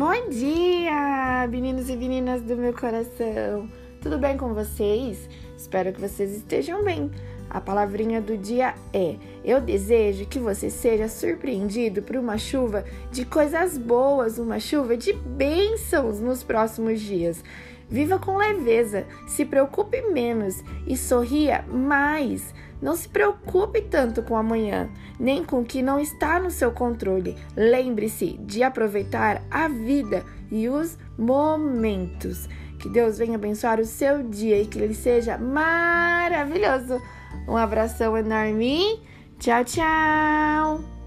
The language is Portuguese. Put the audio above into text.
Bom dia, meninos e meninas do meu coração. Tudo bem com vocês? Espero que vocês estejam bem. A palavrinha do dia é: Eu desejo que você seja surpreendido por uma chuva de coisas boas, uma chuva de bênçãos nos próximos dias. Viva com leveza, se preocupe menos e sorria mais. Não se preocupe tanto com amanhã, nem com o que não está no seu controle. Lembre-se de aproveitar a vida e os momentos. Que Deus venha abençoar o seu dia e que ele seja maravilhoso. Um abração enorme. Tchau, tchau.